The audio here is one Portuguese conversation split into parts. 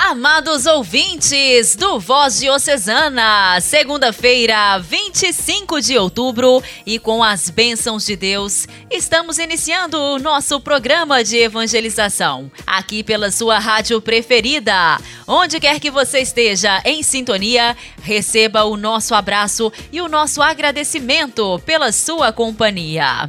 Amados ouvintes do Voz Diocesana, segunda-feira, 25 de outubro, e com as bênçãos de Deus, estamos iniciando o nosso programa de evangelização, aqui pela sua rádio preferida. Onde quer que você esteja em sintonia, receba o nosso abraço e o nosso agradecimento pela sua companhia.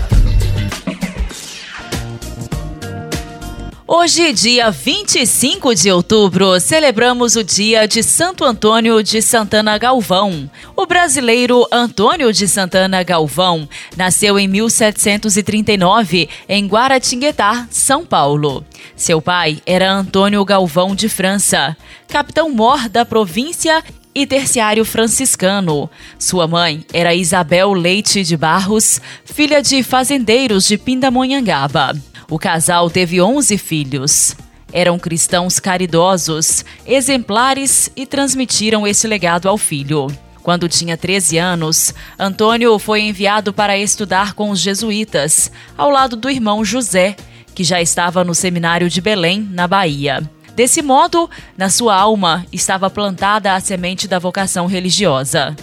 Hoje, dia 25 de outubro, celebramos o dia de Santo Antônio de Santana Galvão. O brasileiro Antônio de Santana Galvão nasceu em 1739 em Guaratinguetá, São Paulo. Seu pai era Antônio Galvão de França, capitão-mor da província e terciário franciscano. Sua mãe era Isabel Leite de Barros, filha de fazendeiros de Pindamonhangaba. O casal teve 11 filhos. Eram cristãos caridosos, exemplares e transmitiram esse legado ao filho. Quando tinha 13 anos, Antônio foi enviado para estudar com os jesuítas, ao lado do irmão José, que já estava no seminário de Belém, na Bahia. Desse modo, na sua alma estava plantada a semente da vocação religiosa.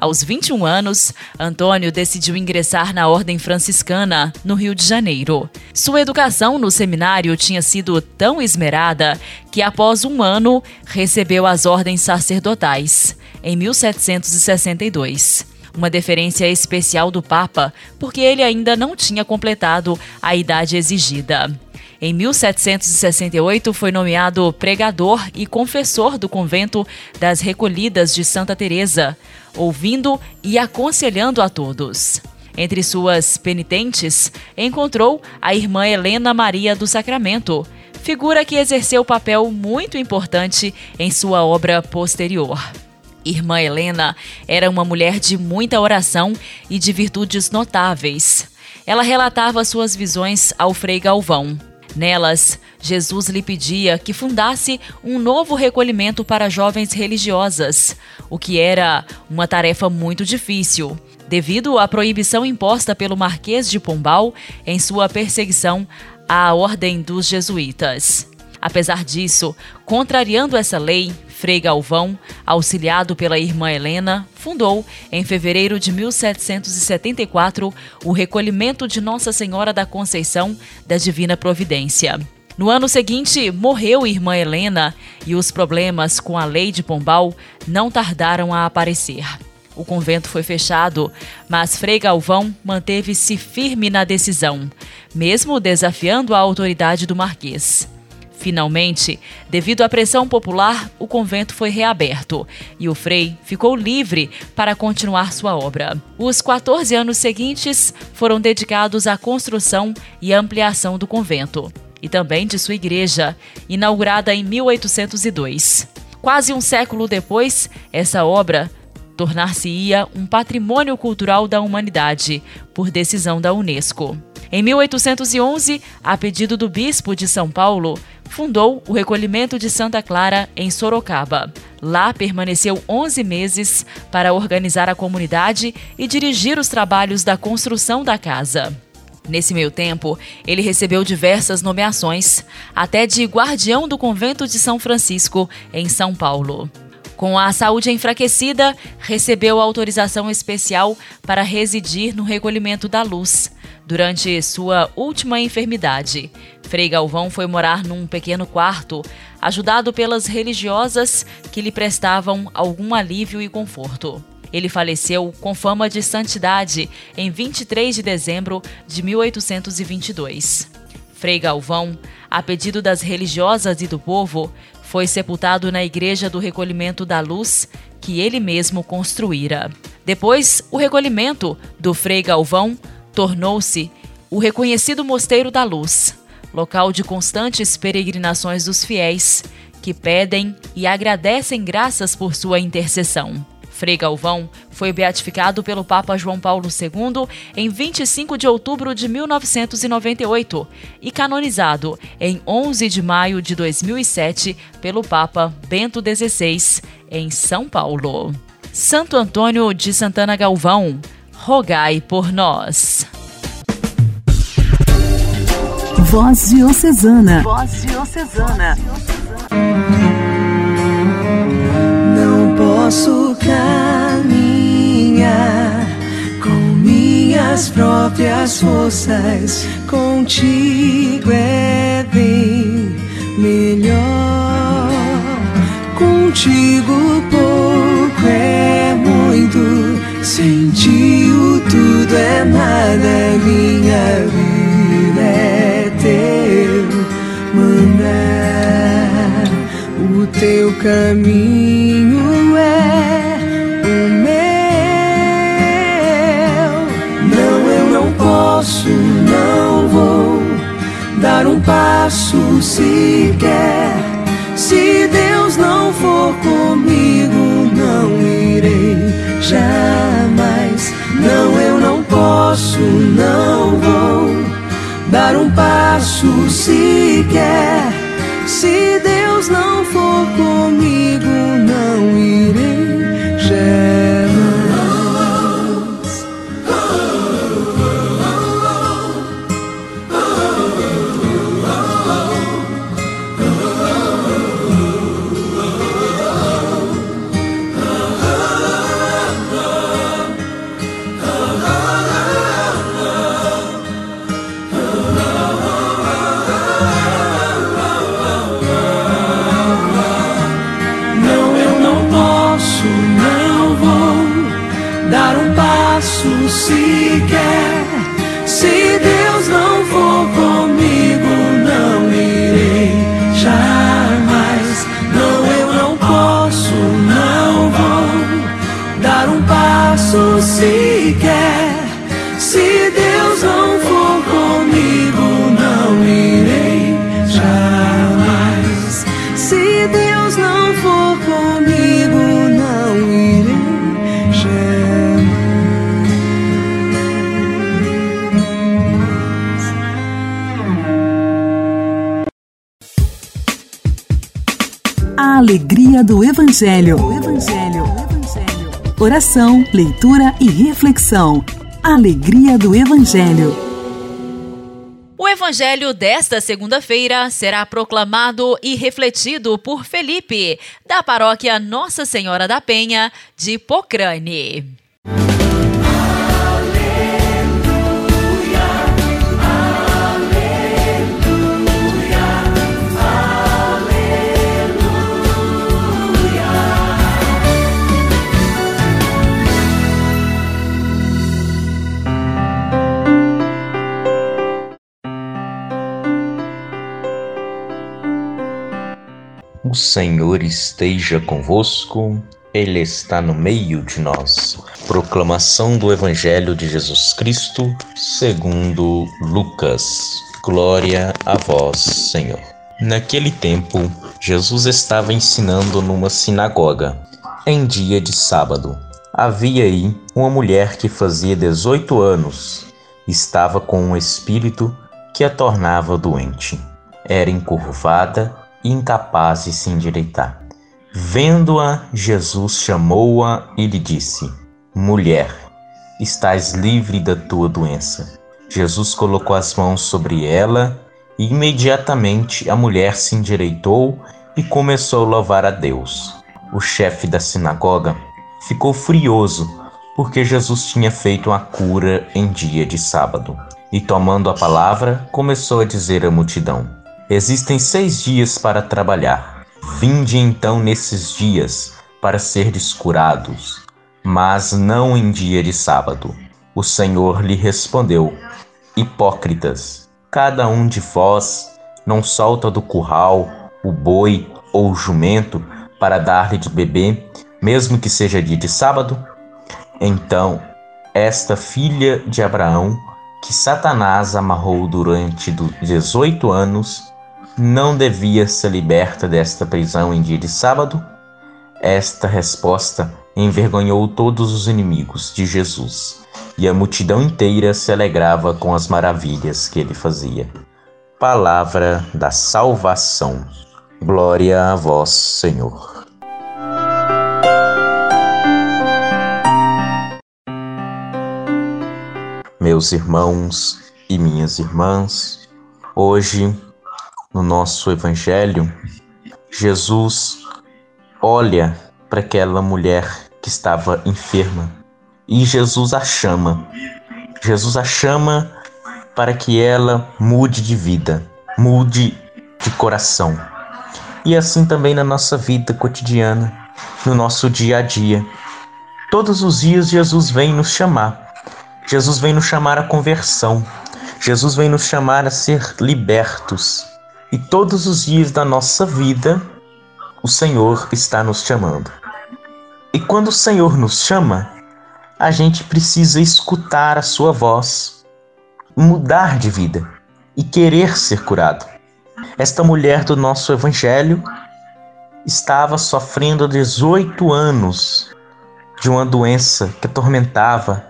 Aos 21 anos, Antônio decidiu ingressar na Ordem Franciscana, no Rio de Janeiro. Sua educação no seminário tinha sido tão esmerada que, após um ano, recebeu as ordens sacerdotais, em 1762. Uma deferência especial do Papa, porque ele ainda não tinha completado a idade exigida. Em 1768 foi nomeado pregador e confessor do convento das Recolhidas de Santa Teresa, ouvindo e aconselhando a todos. Entre suas penitentes, encontrou a irmã Helena Maria do Sacramento, figura que exerceu papel muito importante em sua obra posterior. Irmã Helena era uma mulher de muita oração e de virtudes notáveis. Ela relatava suas visões ao Frei Galvão. Nelas, Jesus lhe pedia que fundasse um novo recolhimento para jovens religiosas, o que era uma tarefa muito difícil, devido à proibição imposta pelo Marquês de Pombal em sua perseguição à Ordem dos Jesuítas. Apesar disso, contrariando essa lei, Frei Galvão, auxiliado pela irmã Helena, fundou, em fevereiro de 1774, o recolhimento de Nossa Senhora da Conceição da Divina Providência. No ano seguinte, morreu irmã Helena e os problemas com a lei de Pombal não tardaram a aparecer. O convento foi fechado, mas Frei Galvão manteve-se firme na decisão, mesmo desafiando a autoridade do Marquês. Finalmente, devido à pressão popular, o convento foi reaberto e o Frei ficou livre para continuar sua obra. Os 14 anos seguintes foram dedicados à construção e ampliação do convento e também de sua igreja, inaugurada em 1802. Quase um século depois, essa obra tornar-se-ia um patrimônio cultural da humanidade, por decisão da Unesco. Em 1811, a pedido do bispo de São Paulo, fundou o recolhimento de Santa Clara em Sorocaba. Lá permaneceu 11 meses para organizar a comunidade e dirigir os trabalhos da construção da casa. Nesse meio tempo, ele recebeu diversas nomeações, até de guardião do convento de São Francisco, em São Paulo. Com a saúde enfraquecida, recebeu autorização especial para residir no recolhimento da luz durante sua última enfermidade. Frei Galvão foi morar num pequeno quarto, ajudado pelas religiosas que lhe prestavam algum alívio e conforto. Ele faleceu com fama de santidade em 23 de dezembro de 1822. Frei Galvão, a pedido das religiosas e do povo, foi sepultado na Igreja do Recolhimento da Luz, que ele mesmo construíra. Depois, o recolhimento do Frei Galvão tornou-se o reconhecido Mosteiro da Luz, local de constantes peregrinações dos fiéis, que pedem e agradecem graças por sua intercessão. Frei Galvão foi beatificado pelo Papa João Paulo II em 25 de outubro de 1998 e canonizado em 11 de maio de 2007 pelo Papa Bento XVI em São Paulo. Santo Antônio de Santana Galvão, rogai por nós. Voz Diocesana. Voz Diocesana. Não posso caminhar com minhas próprias forças. Contigo é bem melhor. Contigo pouco é muito. Sem ti o tudo é nada. Minha vida é teu mandar. O teu caminho passo sequer. Se Deus não for comigo, não irei jamais. Não, eu não posso, não vou dar um passo sequer. Se A alegria do Evangelho. Evangelho. Oração, leitura e reflexão. Alegria do Evangelho. O evangelho desta segunda-feira será proclamado e refletido por Felipe, da paróquia Nossa Senhora da Penha, de Pocrane. O Senhor esteja convosco, Ele está no meio de nós. Proclamação do Evangelho de Jesus Cristo, segundo Lucas. Glória a vós, Senhor. Naquele tempo, Jesus estava ensinando numa sinagoga, em dia de sábado. Havia aí uma mulher que fazia 18 anos, estava com um espírito que a tornava doente. Era encurvada incapaz de se endireitar. Vendo-a, Jesus chamou-a e lhe disse: Mulher, estás livre da tua doença. Jesus colocou as mãos sobre ela e imediatamente a mulher se endireitou e começou a louvar a Deus. O chefe da sinagoga ficou furioso porque Jesus tinha feito uma cura em dia de sábado. E tomando a palavra, começou a dizer à multidão: Existem seis dias para trabalhar. Vinde então nesses dias para serdes curados, mas não em dia de sábado. O Senhor lhe respondeu: Hipócritas, cada um de vós não solta do curral o boi ou o jumento para dar-lhe de beber, mesmo que seja dia de sábado? Então, esta filha de Abraão, que Satanás amarrou durante 18 anos, não devia ser liberta desta prisão em dia de sábado? Esta resposta envergonhou todos os inimigos de Jesus, e a multidão inteira se alegrava com as maravilhas que ele fazia. Palavra da salvação. Glória a vós, Senhor. Meus irmãos e minhas irmãs, hoje no nosso Evangelho, Jesus olha para aquela mulher que estava enferma e Jesus a chama. Jesus a chama para que ela mude de vida, mude de coração. E assim também na nossa vida cotidiana, no nosso dia a dia. Todos os dias Jesus vem nos chamar. Jesus vem nos chamar à conversão. Jesus vem nos chamar a ser libertos. E todos os dias da nossa vida, o Senhor está nos chamando. E quando o Senhor nos chama, a gente precisa escutar a sua voz, mudar de vida e querer ser curado. Esta mulher do nosso evangelho estava sofrendo 18 anos de uma doença que atormentava.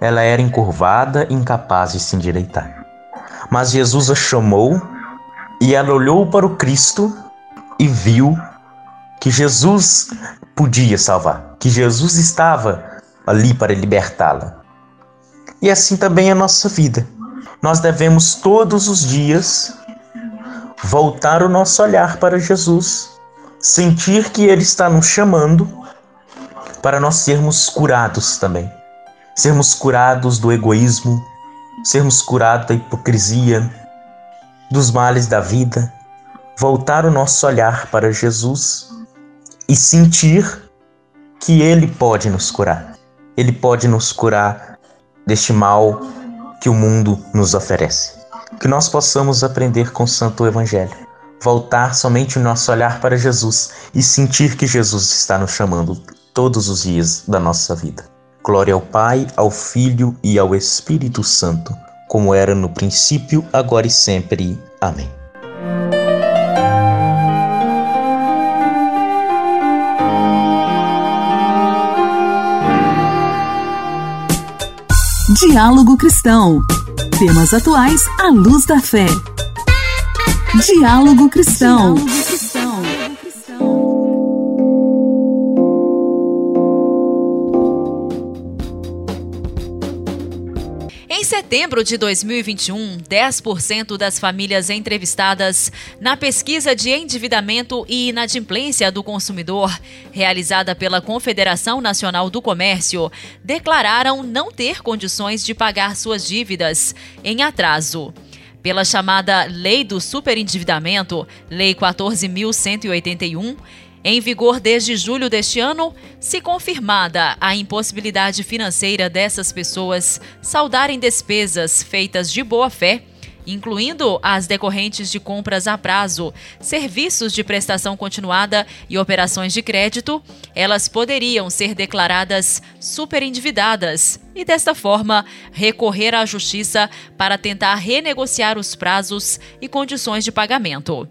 Ela era encurvada incapaz de se endireitar. Mas Jesus a chamou e ela olhou para o Cristo e viu que Jesus podia salvar, que Jesus estava ali para libertá-la. E assim também é a nossa vida. Nós devemos todos os dias voltar o nosso olhar para Jesus, sentir que Ele está nos chamando para nós sermos curados também. Sermos curados do egoísmo, sermos curados da hipocrisia, dos males da vida, voltar o nosso olhar para Jesus e sentir que Ele pode nos curar. Ele pode nos curar deste mal que o mundo nos oferece. Que nós possamos aprender com o Santo Evangelho, voltar somente o nosso olhar para Jesus e sentir que Jesus está nos chamando todos os dias da nossa vida. Glória ao Pai, ao Filho e ao Espírito Santo como era no princípio, agora e sempre. Amém. Diálogo Cristão. Temas atuais à luz da fé. Diálogo Cristão. Diálogo setembro de 2021, 10% das famílias entrevistadas na pesquisa de endividamento e inadimplência do consumidor, realizada pela Confederação Nacional do Comércio, declararam não ter condições de pagar suas dívidas em atraso. Pela chamada Lei do Superendividamento, Lei 14.181, em vigor desde julho deste ano, se confirmada a impossibilidade financeira dessas pessoas saudarem despesas feitas de boa fé, incluindo as decorrentes de compras a prazo, serviços de prestação continuada e operações de crédito, elas poderiam ser declaradas superendividadas e, desta forma, recorrer à justiça para tentar renegociar os prazos e condições de pagamento.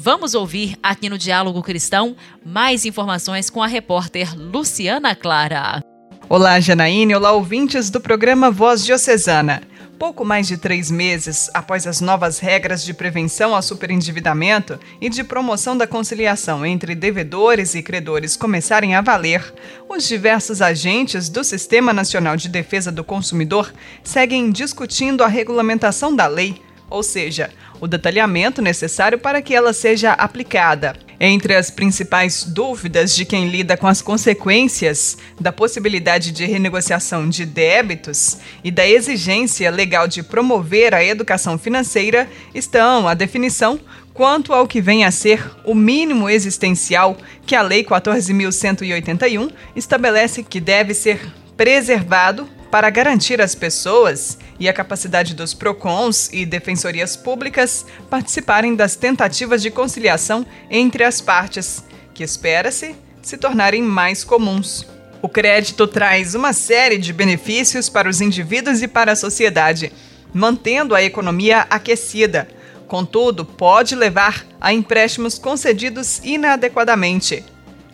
Vamos ouvir aqui no Diálogo Cristão mais informações com a repórter Luciana Clara. Olá, Janaíne. Olá, ouvintes do programa Voz Diocesana. Pouco mais de três meses após as novas regras de prevenção ao superendividamento e de promoção da conciliação entre devedores e credores começarem a valer, os diversos agentes do Sistema Nacional de Defesa do Consumidor seguem discutindo a regulamentação da lei ou seja, o detalhamento necessário para que ela seja aplicada. Entre as principais dúvidas de quem lida com as consequências da possibilidade de renegociação de débitos e da exigência legal de promover a educação financeira estão a definição quanto ao que vem a ser o mínimo existencial que a Lei 14.181 estabelece que deve ser preservado para garantir às pessoas e a capacidade dos PROCONs e defensorias públicas participarem das tentativas de conciliação entre as partes, que espera-se se tornarem mais comuns. O crédito traz uma série de benefícios para os indivíduos e para a sociedade, mantendo a economia aquecida. Contudo, pode levar a empréstimos concedidos inadequadamente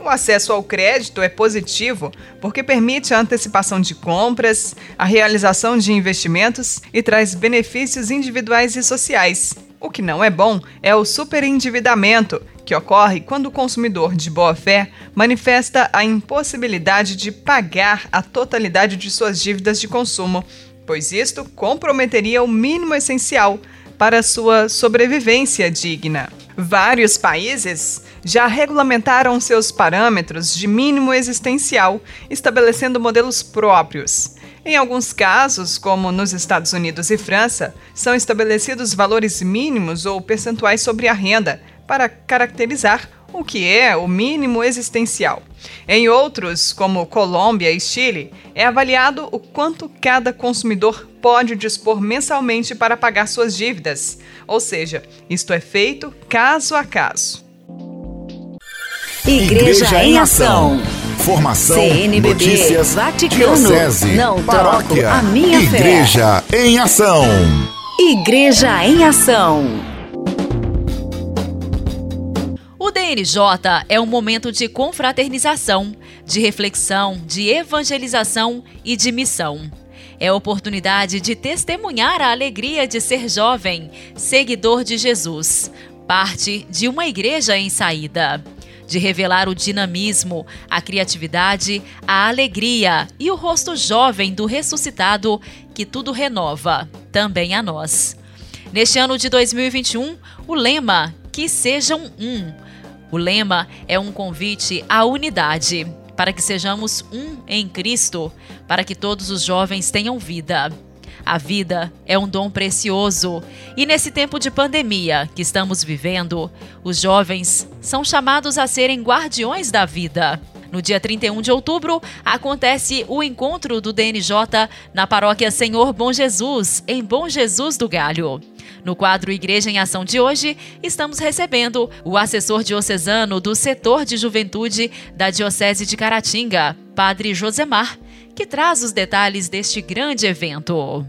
O acesso ao crédito é positivo porque permite a antecipação de compras, a realização de investimentos e traz benefícios individuais e sociais. O que não é bom é o superendividamento, que ocorre quando o consumidor de boa fé manifesta a impossibilidade de pagar a totalidade de suas dívidas de consumo, pois isto comprometeria o mínimo essencial para sua sobrevivência digna. Vários países já regulamentaram seus parâmetros de mínimo existencial, estabelecendo modelos próprios. Em alguns casos, como nos Estados Unidos e França, são estabelecidos valores mínimos ou percentuais sobre a renda para caracterizar o que é o mínimo existencial. Em outros, como Colômbia e Chile, é avaliado o quanto cada consumidor pode dispor mensalmente para pagar suas dívidas, ou seja, isto é feito caso a caso. Igreja, Igreja em Ação. Formação, CNBB, notícias, Vaticano, diocese, não paróquia, a minha Igreja fé. em Ação. Igreja em Ação. DNJ é um momento de confraternização, de reflexão, de evangelização e de missão. É a oportunidade de testemunhar a alegria de ser jovem, seguidor de Jesus, parte de uma igreja em saída. De revelar o dinamismo, a criatividade, a alegria e o rosto jovem do ressuscitado que tudo renova, também a nós. Neste ano de 2021, o lema Que Sejam Um o lema é um convite à unidade, para que sejamos um em Cristo, para que todos os jovens tenham vida. A vida é um dom precioso e nesse tempo de pandemia que estamos vivendo, os jovens são chamados a serem guardiões da vida. No dia 31 de outubro, acontece o encontro do DNJ na paróquia Senhor Bom Jesus, em Bom Jesus do Galho. No quadro Igreja em Ação de hoje, estamos recebendo o assessor diocesano do setor de juventude da Diocese de Caratinga, Padre Josemar, que traz os detalhes deste grande evento.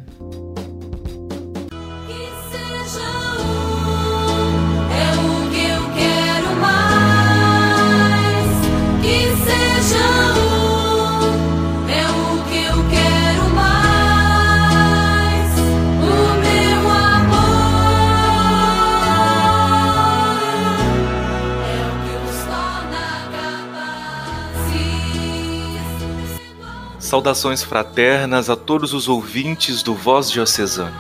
Saudações fraternas a todos os ouvintes do Voz Diocesano.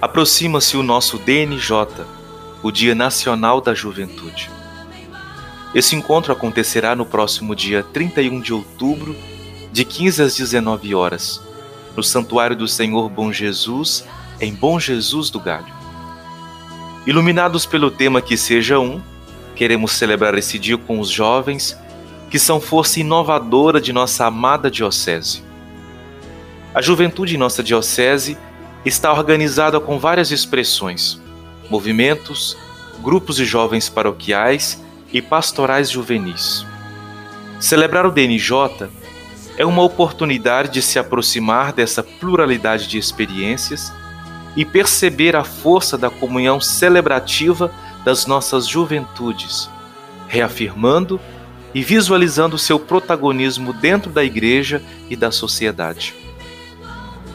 Aproxima-se o nosso DNJ, o Dia Nacional da Juventude. Esse encontro acontecerá no próximo dia 31 de outubro, de 15 às 19 horas, no Santuário do Senhor Bom Jesus, em Bom Jesus do Galho. Iluminados pelo tema Que Seja Um, queremos celebrar esse dia com os jovens que são força inovadora de nossa amada Diocese. A juventude em nossa Diocese está organizada com várias expressões, movimentos, grupos de jovens paroquiais e pastorais juvenis. Celebrar o DNJ é uma oportunidade de se aproximar dessa pluralidade de experiências e perceber a força da comunhão celebrativa das nossas juventudes, reafirmando e visualizando seu protagonismo dentro da igreja e da sociedade.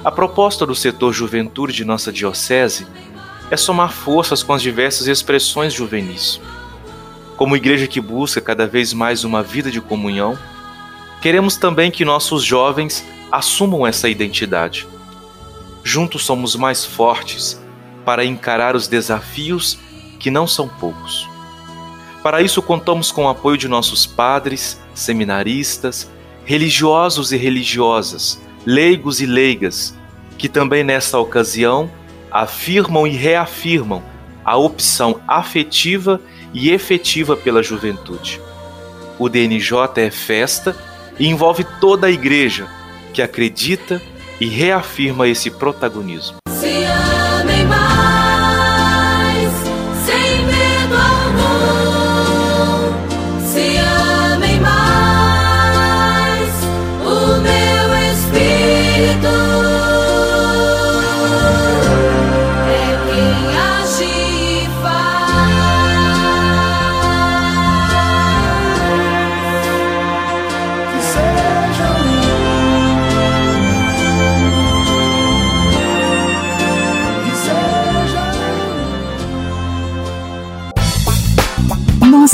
A proposta do setor juventude de nossa diocese é somar forças com as diversas expressões juvenis. Como igreja que busca cada vez mais uma vida de comunhão, queremos também que nossos jovens assumam essa identidade. Juntos somos mais fortes para encarar os desafios que não são poucos. Para isso, contamos com o apoio de nossos padres, seminaristas, religiosos e religiosas, leigos e leigas, que também nesta ocasião afirmam e reafirmam a opção afetiva e efetiva pela juventude. O DNJ é festa e envolve toda a igreja que acredita e reafirma esse protagonismo.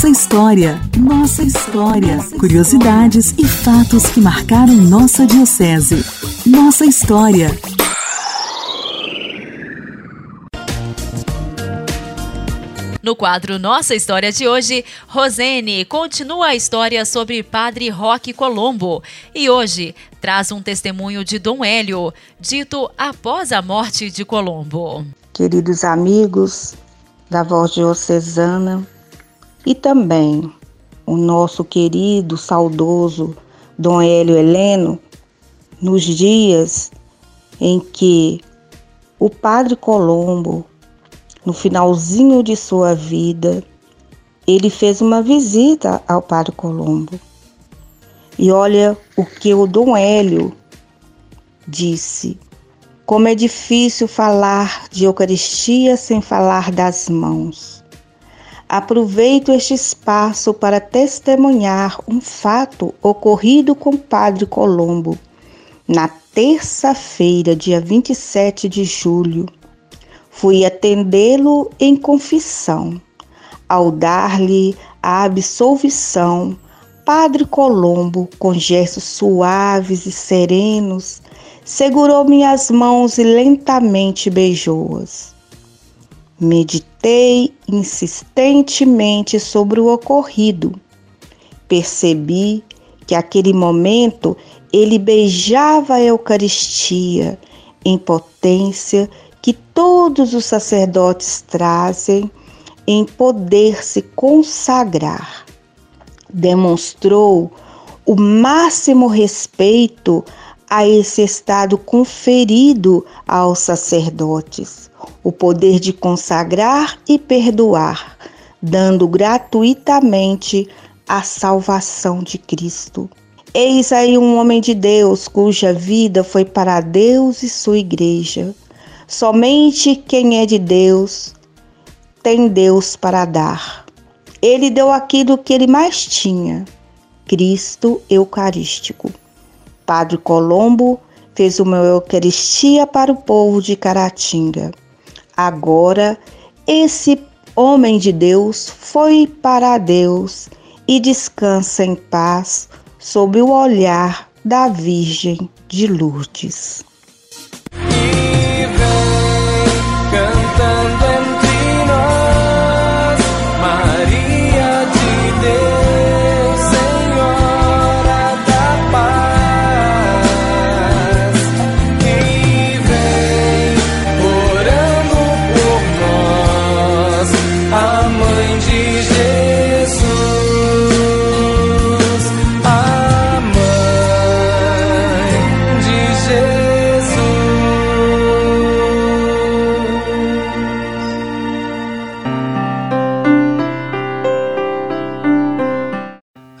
Nossa história, nossa história. Curiosidades e fatos que marcaram nossa diocese. Nossa história. No quadro Nossa História de hoje, Rosene continua a história sobre Padre Roque Colombo e hoje traz um testemunho de Dom Hélio, dito após a morte de Colombo. Queridos amigos da Voz Diocesana e também o nosso querido, saudoso Dom Hélio Heleno, nos dias em que o Padre Colombo no finalzinho de sua vida, ele fez uma visita ao Padre Colombo. E olha o que o Dom Hélio disse. Como é difícil falar de Eucaristia sem falar das mãos. Aproveito este espaço para testemunhar um fato ocorrido com Padre Colombo na terça-feira, dia 27 de julho, Fui atendê-lo em confissão. Ao dar-lhe a absolvição, Padre Colombo, com gestos suaves e serenos, segurou minhas mãos e lentamente beijou-as. Meditei insistentemente sobre o ocorrido. Percebi que aquele momento ele beijava a Eucaristia em potência que todos os sacerdotes trazem em poder se consagrar. Demonstrou o máximo respeito a esse estado conferido aos sacerdotes, o poder de consagrar e perdoar, dando gratuitamente a salvação de Cristo. Eis aí um homem de Deus cuja vida foi para Deus e sua igreja Somente quem é de Deus tem Deus para dar. Ele deu aquilo que ele mais tinha: Cristo Eucarístico. Padre Colombo fez uma Eucaristia para o povo de Caratinga. Agora, esse homem de Deus foi para Deus e descansa em paz sob o olhar da Virgem de Lourdes.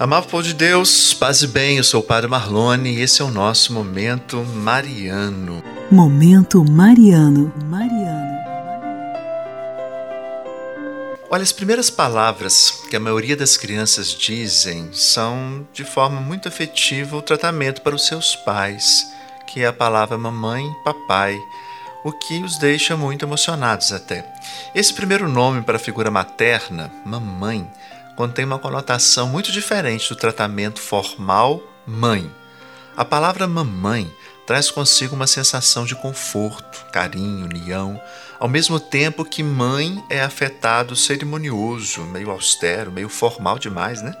Amado povo de Deus, paz e bem, eu sou o Padre Marlone e esse é o nosso Momento Mariano. Momento Mariano. Mariano. Olha, as primeiras palavras que a maioria das crianças dizem são, de forma muito afetiva, o tratamento para os seus pais, que é a palavra mamãe, papai, o que os deixa muito emocionados até. Esse primeiro nome para a figura materna, mamãe, contém uma conotação muito diferente do tratamento formal mãe. A palavra mamãe traz consigo uma sensação de conforto, carinho, união, ao mesmo tempo que mãe é afetado cerimonioso, meio austero, meio formal demais, né?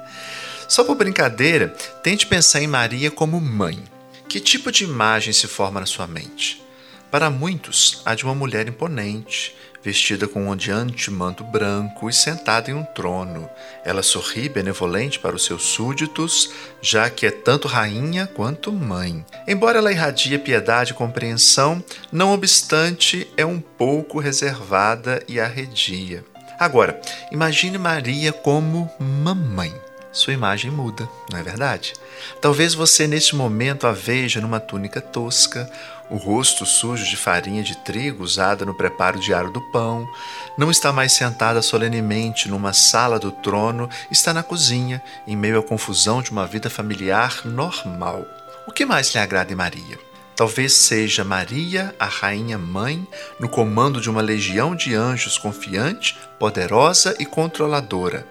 Só por brincadeira, tente pensar em Maria como mãe. Que tipo de imagem se forma na sua mente? Para muitos, a de uma mulher imponente, vestida com um ondeante manto branco e sentada em um trono. Ela sorri benevolente para os seus súditos, já que é tanto rainha quanto mãe. Embora ela irradie piedade e compreensão, não obstante, é um pouco reservada e arredia. Agora, imagine Maria como mamãe sua imagem muda, não é verdade? Talvez você neste momento a veja numa túnica tosca, o rosto sujo de farinha de trigo usada no preparo diário do pão, não está mais sentada solenemente numa sala do trono, está na cozinha, em meio à confusão de uma vida familiar normal. O que mais lhe agrada em Maria? Talvez seja Maria, a Rainha Mãe, no comando de uma legião de anjos confiante, poderosa e controladora.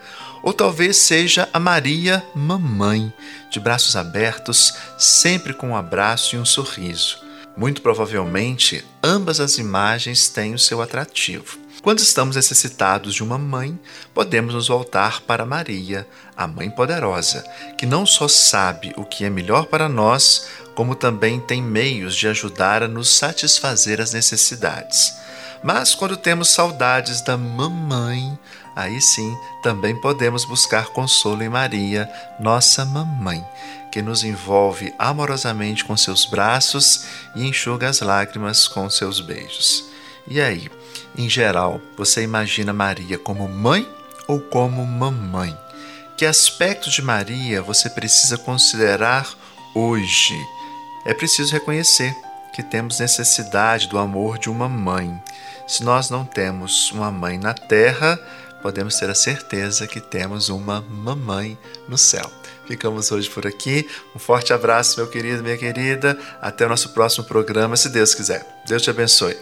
Ou talvez seja a Maria Mamãe, de braços abertos, sempre com um abraço e um sorriso. Muito provavelmente, ambas as imagens têm o seu atrativo. Quando estamos necessitados de uma mãe, podemos nos voltar para Maria, a Mãe Poderosa, que não só sabe o que é melhor para nós, como também tem meios de ajudar a nos satisfazer as necessidades. Mas quando temos saudades da mamãe, aí sim também podemos buscar consolo em Maria, nossa mamãe, que nos envolve amorosamente com seus braços e enxuga as lágrimas com seus beijos. E aí, em geral, você imagina Maria como mãe ou como mamãe? Que aspectos de Maria você precisa considerar hoje? É preciso reconhecer que temos necessidade do amor de uma mãe. Se nós não temos uma mãe na terra, podemos ter a certeza que temos uma mamãe no céu. Ficamos hoje por aqui. Um forte abraço, meu querido, minha querida. Até o nosso próximo programa, se Deus quiser. Deus te abençoe.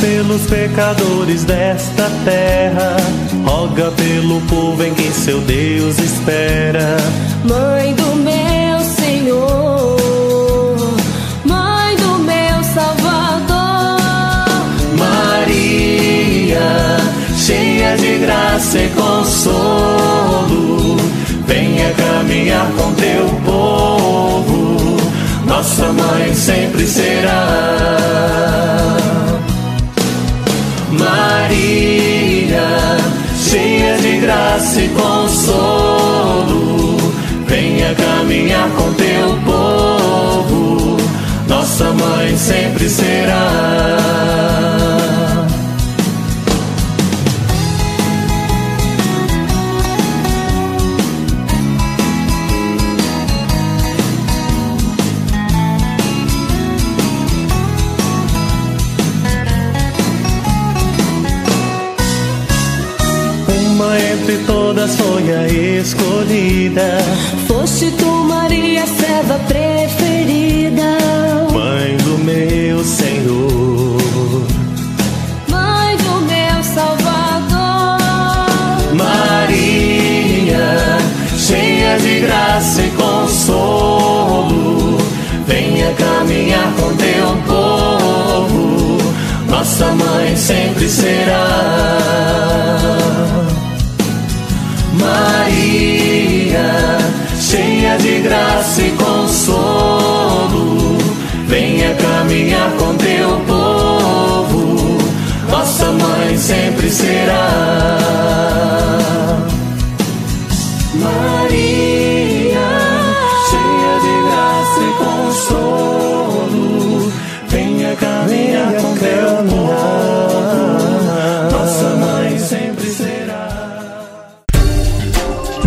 Pelos pecadores desta terra, roga pelo povo em quem seu Deus espera. Mãe do meu Senhor, Mãe do meu Salvador, Maria, cheia de graça e consolo, venha caminhar com teu povo, nossa mãe sempre será. Maria, cheia de graça e consolo, venha caminhar com teu povo, nossa mãe sempre será. كده graça e consolo, venha caminhar com teu povo, nossa mãe sempre será. Maria, cheia de graça e consolo, venha caminhar com teu povo, nossa mãe sempre será.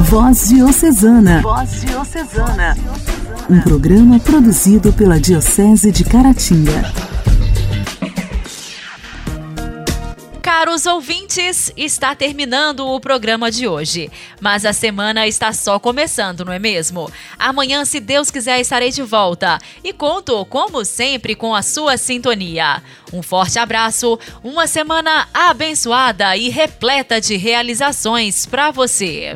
Voz Diocesana. Voz Diocesana. Um programa produzido pela Diocese de Caratinga. Queridos ouvintes, está terminando o programa de hoje, mas a semana está só começando, não é mesmo? Amanhã, se Deus quiser, estarei de volta e conto, como sempre, com a sua sintonia. Um forte abraço, uma semana abençoada e repleta de realizações para você.